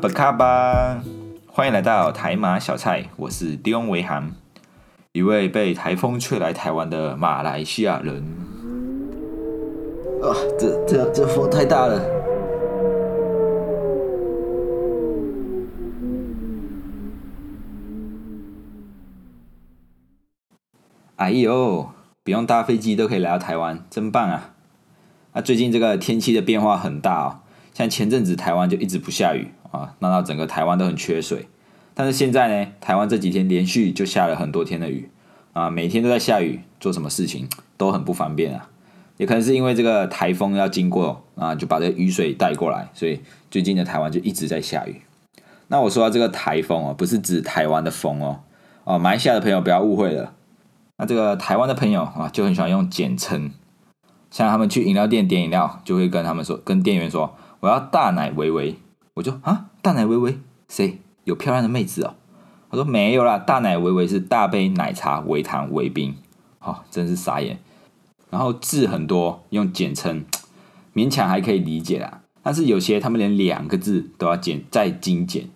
不卡巴，欢迎来到台马小菜，我是迪翁维涵，一位被台风吹来台湾的马来西亚人。啊，这这这风太大了！哎呦，不用搭飞机都可以来到台湾，真棒啊！啊最近这个天气的变化很大哦，像前阵子台湾就一直不下雨啊，闹到整个台湾都很缺水。但是现在呢，台湾这几天连续就下了很多天的雨啊，每天都在下雨，做什么事情都很不方便啊。也可能是因为这个台风要经过啊，就把这个雨水带过来，所以最近的台湾就一直在下雨。那我说到这个台风哦，不是指台湾的风哦，哦，马来西亚的朋友不要误会了。那这个台湾的朋友啊，就很喜欢用简称，像他们去饮料店点饮料，就会跟他们说，跟店员说我要大奶维维，我就啊大奶维维谁有漂亮的妹子哦？他说没有啦，大奶维维是大杯奶茶维糖维冰，哦，真是傻眼。然后字很多，用简称勉强还可以理解啦，但是有些他们连两个字都要简再精简，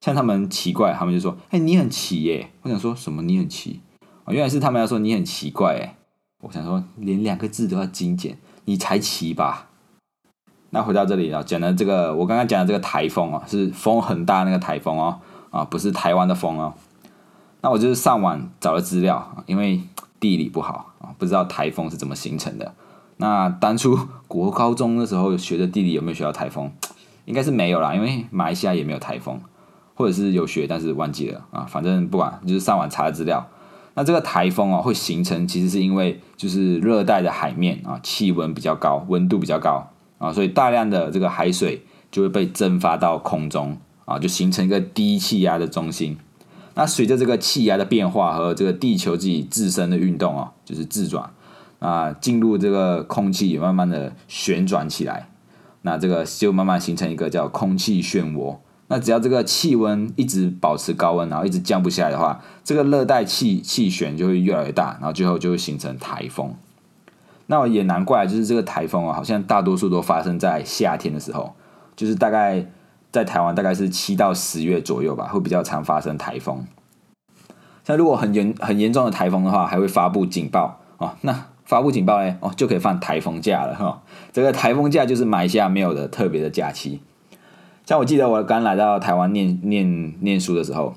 像他们奇怪，他们就说哎你很奇耶，我想说什么你很奇。哦原来是他们要说你很奇怪哎，我想说连两个字都要精简，你才奇吧？那回到这里啊，讲的这个我刚刚讲的这个台风啊，是风很大那个台风哦，啊不是台湾的风哦。那我就是上网找了资料，因为地理不好啊，不知道台风是怎么形成的。那当初国高中的时候学的地理有没有学到台风？应该是没有啦，因为马来西亚也没有台风，或者是有学但是忘记了啊。反正不管，就是上网查资料。那这个台风啊，会形成，其实是因为就是热带的海面啊，气温比较高，温度比较高啊，所以大量的这个海水就会被蒸发到空中啊，就形成一个低气压的中心。那随着这个气压的变化和这个地球自己自身的运动啊，就是自转啊，进入这个空气也慢慢的旋转起来，那这个就慢慢形成一个叫空气漩涡。那只要这个气温一直保持高温，然后一直降不下来的话，这个热带气气旋就会越来越大，然后最后就会形成台风。那也难怪，就是这个台风啊，好像大多数都发生在夏天的时候，就是大概在台湾大概是七到十月左右吧，会比较常发生台风。像如果很严很严重的台风的话，还会发布警报哦。那发布警报呢，哦就可以放台风假了哈。这个台风假就是买下没有的特别的假期。像我记得我刚来到台湾念念念书的时候，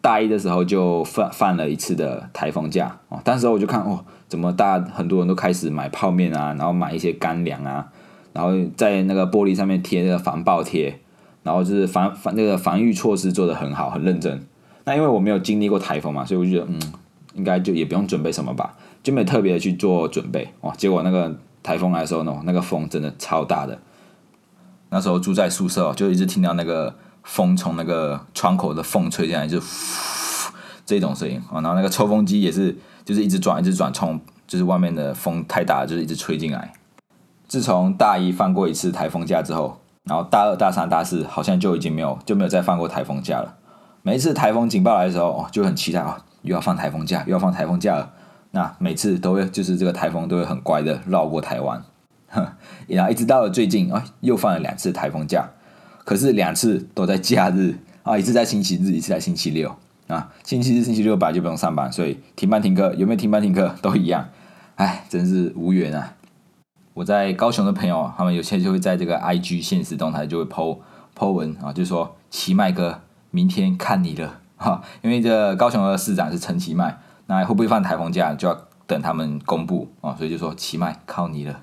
大一的时候就放放了一次的台风假哦。当时我就看哦，怎么大很多人都开始买泡面啊，然后买一些干粮啊，然后在那个玻璃上面贴那个防爆贴，然后就是防防那个防御措施做的很好，很认真。那因为我没有经历过台风嘛，所以我就觉得嗯，应该就也不用准备什么吧，就没特别去做准备哦。结果那个台风来的时候呢，那个风真的超大的。那时候住在宿舍，就一直听到那个风从那个窗口的缝吹进来，就这种声音啊。然后那个抽风机也是，就是一直转，一直转，从就是外面的风太大，就是一直吹进来。自从大一放过一次台风假之后，然后大二、大三、大四好像就已经没有就没有再放过台风假了。每一次台风警报来的时候，哦，就很期待哦，又要放台风假，又要放台风假了。那每次都会就是这个台风都会很乖的绕过台湾。然后一直到了最近，啊，又放了两次台风假，可是两次都在假日啊，一次在星期日，一次在星期六啊。星期日、星期六本来就不用上班，所以停班停课有没有停班停课都一样，哎，真是无缘啊！我在高雄的朋友，他们有些就会在这个 IG 现实动态就会 po po 文啊，就说奇迈哥明天看你了哈，因为这高雄的市长是陈奇迈，那会不会放台风假就要等他们公布啊，所以就说奇迈靠你了。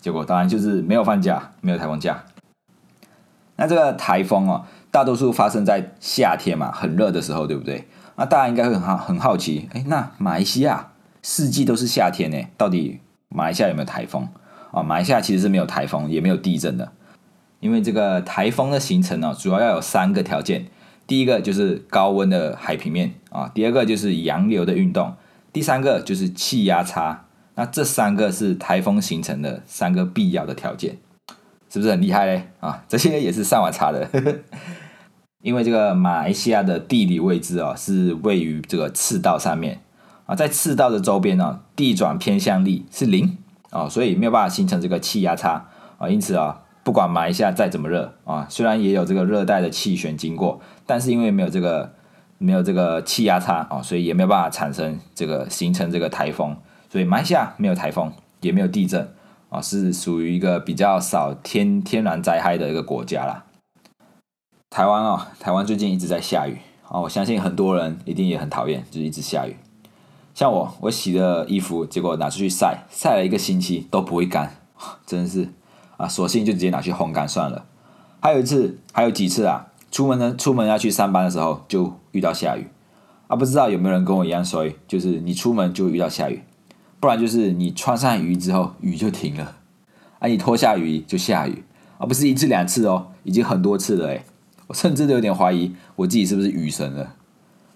结果当然就是没有放假，没有台风假。那这个台风哦，大多数发生在夏天嘛，很热的时候，对不对？那大家应该会很好很好奇，哎，那马来西亚四季都是夏天呢，到底马来西亚有没有台风啊？马来西亚其实是没有台风，也没有地震的，因为这个台风的形成呢，主要要有三个条件：第一个就是高温的海平面啊，第二个就是洋流的运动，第三个就是气压差。那这三个是台风形成的三个必要的条件，是不是很厉害嘞？啊，这些也是上网查的。因为这个马来西亚的地理位置啊，是位于这个赤道上面。啊，在赤道的周边呢，地转偏向力是零。啊，所以没有办法形成这个气压差。啊，因此啊，不管马来西亚再怎么热啊，虽然也有这个热带的气旋经过，但是因为没有这个没有这个气压差啊，所以也没有办法产生这个形成这个台风，所以马来西亚没有台风，也没有地震啊，是属于一个比较少天天然灾害的一个国家啦。台湾啊，台湾最近一直在下雨啊，我相信很多人一定也很讨厌，就是一直下雨。像我，我洗的衣服，结果拿出去晒，晒了一个星期都不会干，真是啊，索性就直接拿去烘干算了。还有一次，还有几次啊，出门呢，出门要去上班的时候就遇到下雨啊，不知道有没有人跟我一样，所以就是你出门就遇到下雨，不然就是你穿上雨衣之后雨就停了，啊，你脱下雨衣就下雨，而不是一次两次哦，已经很多次了诶。我甚至都有点怀疑我自己是不是雨神了。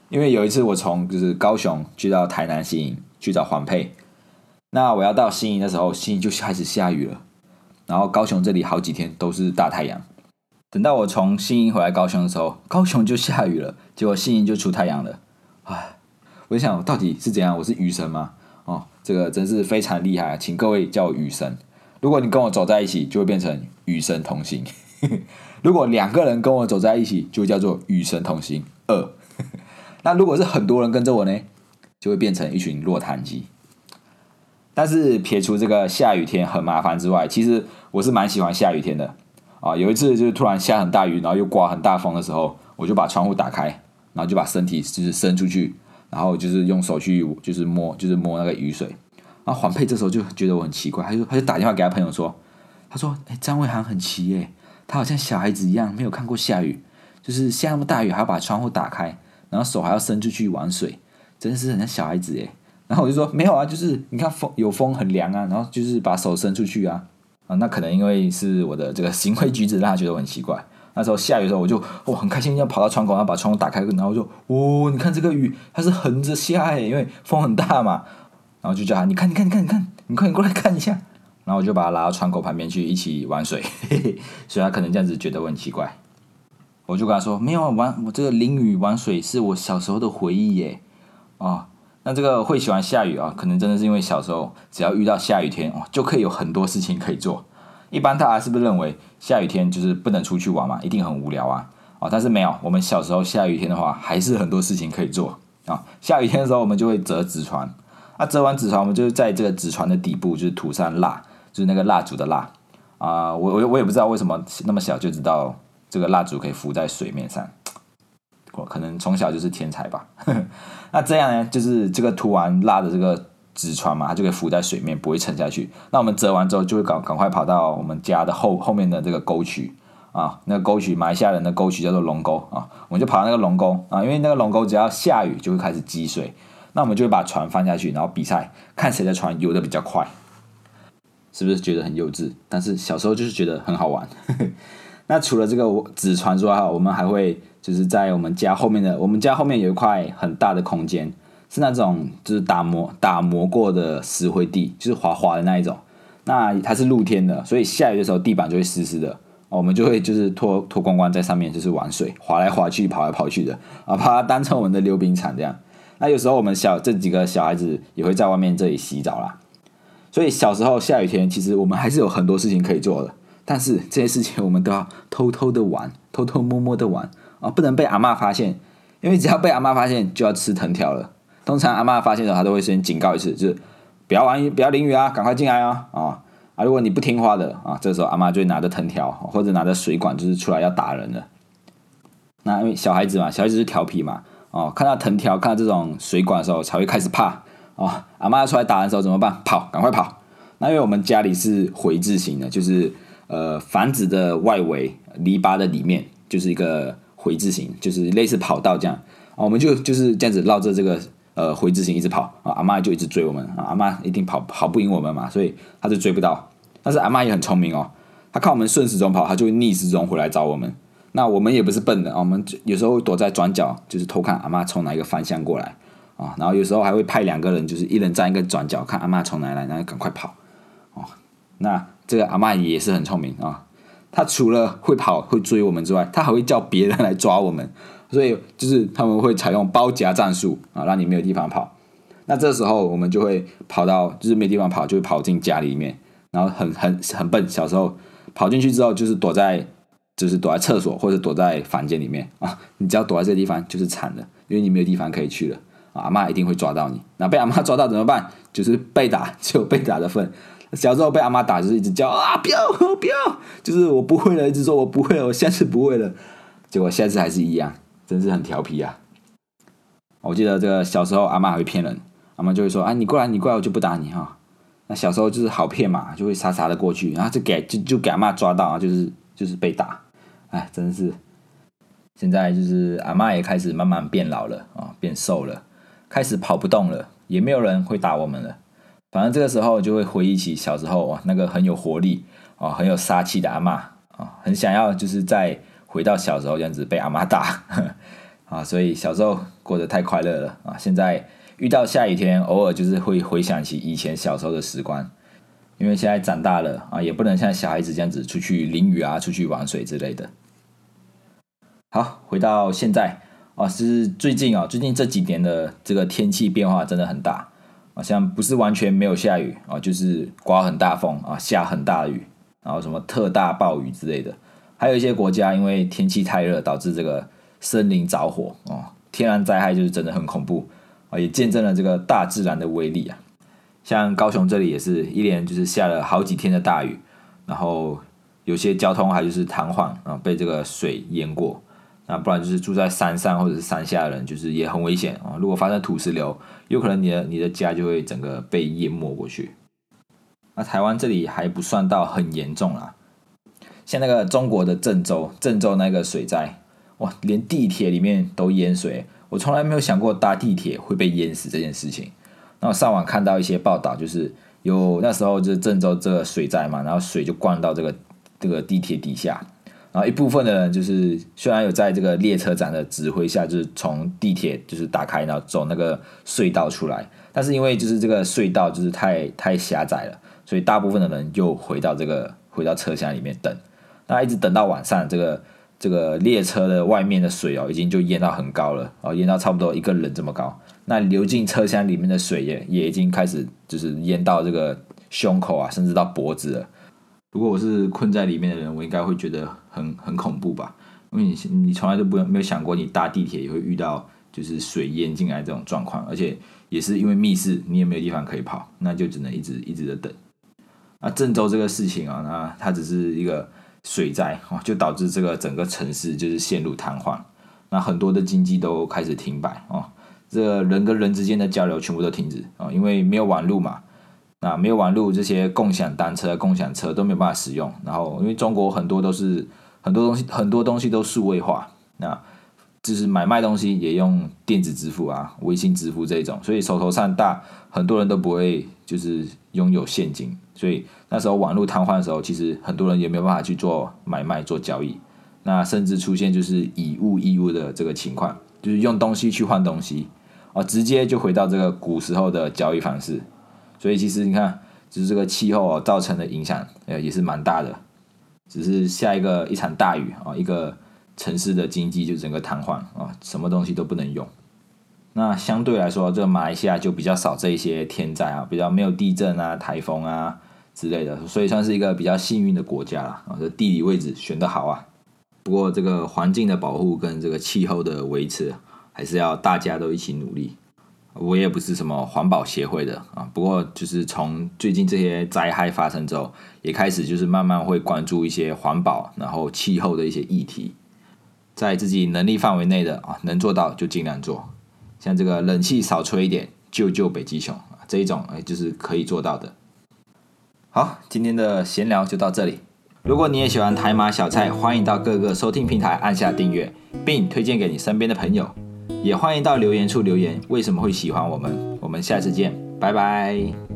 因为有一次我从就是高雄去到台南新营去找黄佩，那我要到新营的时候，新营就开始下雨了，然后高雄这里好几天都是大太阳。等到我从新营回来高雄的时候，高雄就下雨了，结果新营就出太阳了。唉，我就想到底是怎样？我是雨神吗？哦，这个真是非常厉害，请各位叫我雨神。如果你跟我走在一起，就会变成与神同行；如果两个人跟我走在一起，就叫做与神同行二。那如果是很多人跟着我呢，就会变成一群落汤鸡。但是撇除这个下雨天很麻烦之外，其实我是蛮喜欢下雨天的啊。有一次就是突然下很大雨，然后又刮很大风的时候，我就把窗户打开，然后就把身体就是伸出去，然后就是用手去就是摸就是摸那个雨水。然后黄佩这时候就觉得我很奇怪，他就他就打电话给他朋友说，他说：“哎，张伟航很奇耶，他好像小孩子一样，没有看过下雨，就是下那么大雨还要把窗户打开。”然后手还要伸出去玩水，真的是很像小孩子耶。然后我就说没有啊，就是你看风有风很凉啊，然后就是把手伸出去啊啊，那可能因为是我的这个行为举止让他觉得很奇怪。那时候下雨的时候，我就哦很开心，要跑到窗口，然后把窗户打开，然后就哦你看这个雨它是横着下耶，因为风很大嘛。然后就叫他你看你看你看你看，你快点过来看一下。然后我就把他拉到窗口旁边去一起玩水，所以他可能这样子觉得我很奇怪。我就跟他说：“没有玩，我这个淋雨玩水是我小时候的回忆耶。”哦，那这个会喜欢下雨啊，可能真的是因为小时候只要遇到下雨天哦，就可以有很多事情可以做。一般大家是不是认为下雨天就是不能出去玩嘛，一定很无聊啊？哦，但是没有，我们小时候下雨天的话，还是很多事情可以做啊。下雨天的时候，我们就会折纸船，啊，折完纸船，我们就在这个纸船的底部就是涂上蜡，就是那个蜡烛的蜡啊。我我我也不知道为什么那么小就知道。这个蜡烛可以浮在水面上，我可能从小就是天才吧。那这样呢，就是这个涂完蜡的这个纸船嘛，它就可以浮在水面，不会沉下去。那我们折完之后，就会赶赶快跑到我们家的后后面的这个沟渠啊，那个沟渠埋下人的沟渠叫做龙沟啊，我们就跑到那个龙沟啊，因为那个龙沟只要下雨就会开始积水，那我们就会把船放下去，然后比赛看谁的船游的比较快，是不是觉得很幼稚？但是小时候就是觉得很好玩。那除了这个纸船之外，我们还会就是在我们家后面的，我们家后面有一块很大的空间，是那种就是打磨打磨过的石灰地，就是滑滑的那一种。那它是露天的，所以下雨的时候地板就会湿湿的，我们就会就是脱脱光光在上面就是玩水，滑来滑去，跑来跑去的啊，把它当成我们的溜冰场这样。那有时候我们小这几个小孩子也会在外面这里洗澡啦。所以小时候下雨天，其实我们还是有很多事情可以做的。但是这些事情我们都要偷偷的玩，偷偷摸摸的玩啊，不能被阿妈发现，因为只要被阿妈发现就要吃藤条了。通常阿妈发现的时候，她，都会先警告一次，就是不要玩，不要淋雨啊，赶快进来啊啊啊！如果你不听话的啊，这时候阿妈就会拿着藤条或者拿着水管，就是出来要打人了。那因为小孩子嘛，小孩子是调皮嘛，哦，看到藤条，看到这种水管的时候才会开始怕哦。阿妈要出来打人的时候怎么办？跑，赶快跑！那因为我们家里是回字形的，就是。呃，房子的外围篱笆的里面就是一个回字形，就是类似跑道这样啊，我们就就是这样子绕着这个呃回字形一直跑啊，阿妈就一直追我们啊，阿妈一定跑跑不赢我们嘛，所以他就追不到。但是阿妈也很聪明哦，他看我们顺时钟跑，他就会逆时钟回来找我们。那我们也不是笨的啊，我们有时候躲在转角，就是偷看阿妈从哪一个方向过来啊，然后有时候还会派两个人，就是一人站一个转角，看阿妈从哪来，然后赶快跑哦。那这个阿妈也是很聪明啊，他除了会跑会追我们之外，他还会叫别人来抓我们，所以就是他们会采用包夹战术啊，让你没有地方跑。那这时候我们就会跑到，就是没地方跑，就会跑进家里面，然后很很很笨，小时候跑进去之后就是躲在，就是躲在厕所或者躲在房间里面啊。你只要躲在这个地方就是惨了，因为你没有地方可以去了。阿妈一定会抓到你。那被阿妈抓到怎么办？就是被打，就有被打的份。小时候被阿妈打就是一直叫啊，不要不要，就是我不会了，一直说我不会了，我下次不会了。结果下次还是一样，真是很调皮啊。我记得这个小时候阿妈会骗人，阿妈就会说啊，你过来你过来，我就不打你哈。那小时候就是好骗嘛，就会傻傻的过去，然后就给就就给阿妈抓到啊，就是就是被打，哎，真是。现在就是阿妈也开始慢慢变老了啊，变瘦了，开始跑不动了，也没有人会打我们了。反正这个时候就会回忆起小时候哇，那个很有活力啊，很有杀气的阿妈啊，很想要就是再回到小时候这样子被阿妈打 啊，所以小时候过得太快乐了啊，现在。遇到下雨天，偶尔就是会回想起以前小时候的时光，因为现在长大了啊，也不能像小孩子这样子出去淋雨啊，出去玩水之类的。好，回到现在啊，是最近啊，最近这几年的这个天气变化真的很大，好像不是完全没有下雨啊，就是刮很大风啊，下很大雨，然后什么特大暴雨之类的。还有一些国家因为天气太热，导致这个森林着火啊，天然灾害就是真的很恐怖。啊，也见证了这个大自然的威力啊！像高雄这里也是一连就是下了好几天的大雨，然后有些交通还就是瘫痪啊，被这个水淹过。那不然就是住在山上或者是山下的人，就是也很危险啊！如果发生土石流，有可能你的你的家就会整个被淹没过去。那台湾这里还不算到很严重啦，像那个中国的郑州，郑州那个水灾，哇，连地铁里面都淹水。我从来没有想过搭地铁会被淹死这件事情。那我上网看到一些报道，就是有那时候就是郑州这个水灾嘛，然后水就灌到这个这个地铁底下，然后一部分的人就是虽然有在这个列车长的指挥下，就是从地铁就是打开，然后走那个隧道出来，但是因为就是这个隧道就是太太狭窄了，所以大部分的人又回到这个回到车厢里面等，那一直等到晚上这个。这个列车的外面的水哦，已经就淹到很高了哦，淹到差不多一个人这么高。那流进车厢里面的水也也已经开始就是淹到这个胸口啊，甚至到脖子了。如果我是困在里面的人，我应该会觉得很很恐怖吧？因为你你从来都不没有想过，你搭地铁也会遇到就是水淹进来这种状况，而且也是因为密室，你也没有地方可以跑，那就只能一直一直的等。那郑州这个事情啊，那它只是一个。水灾啊，就导致这个整个城市就是陷入瘫痪，那很多的经济都开始停摆啊，这人跟人之间的交流全部都停止啊，因为没有网路嘛，那没有网路，这些共享单车、共享车都没有办法使用。然后，因为中国很多都是很多东西，很多东西都数位化，那就是买卖东西也用电子支付啊、微信支付这种，所以手头上大，很多人都不会就是拥有现金。所以那时候网络瘫痪的时候，其实很多人也没有办法去做买卖、做交易。那甚至出现就是以物易物的这个情况，就是用东西去换东西，啊，直接就回到这个古时候的交易方式。所以其实你看，就是这个气候啊造成的影响，呃，也是蛮大的。只是下一个一场大雨啊，一个城市的经济就整个瘫痪啊，什么东西都不能用。那相对来说，这马来西亚就比较少这一些天灾啊，比较没有地震啊、台风啊。之类的，所以算是一个比较幸运的国家啦。啊，这地理位置选的好啊。不过这个环境的保护跟这个气候的维持，还是要大家都一起努力。我也不是什么环保协会的啊，不过就是从最近这些灾害发生之后，也开始就是慢慢会关注一些环保，然后气候的一些议题，在自己能力范围内的啊，能做到就尽量做。像这个冷气少吹一点，救救北极熊啊，这一种哎，就是可以做到的。好，今天的闲聊就到这里。如果你也喜欢台马小菜，欢迎到各个收听平台按下订阅，并推荐给你身边的朋友。也欢迎到留言处留言，为什么会喜欢我们？我们下次见，拜拜。